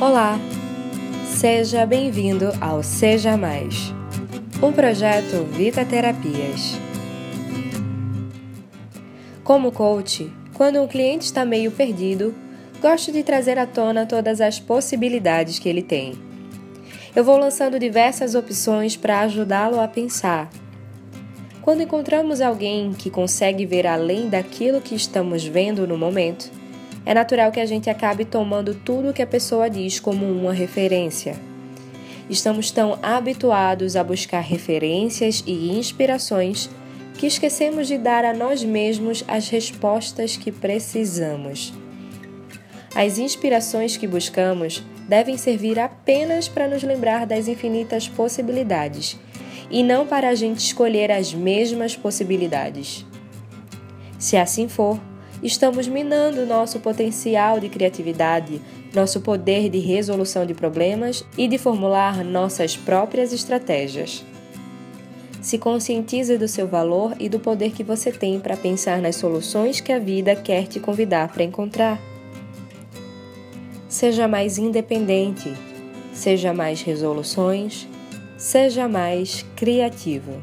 Olá! Seja bem-vindo ao Seja Mais, um projeto Vita Terapias. Como coach, quando um cliente está meio perdido, gosto de trazer à tona todas as possibilidades que ele tem. Eu vou lançando diversas opções para ajudá-lo a pensar. Quando encontramos alguém que consegue ver além daquilo que estamos vendo no momento, é natural que a gente acabe tomando tudo que a pessoa diz como uma referência. Estamos tão habituados a buscar referências e inspirações que esquecemos de dar a nós mesmos as respostas que precisamos. As inspirações que buscamos devem servir apenas para nos lembrar das infinitas possibilidades e não para a gente escolher as mesmas possibilidades. Se assim for, estamos minando nosso potencial de criatividade, nosso poder de resolução de problemas e de formular nossas próprias estratégias. Se conscientize do seu valor e do poder que você tem para pensar nas soluções que a vida quer te convidar para encontrar. Seja mais independente, seja mais resoluções, seja mais criativo.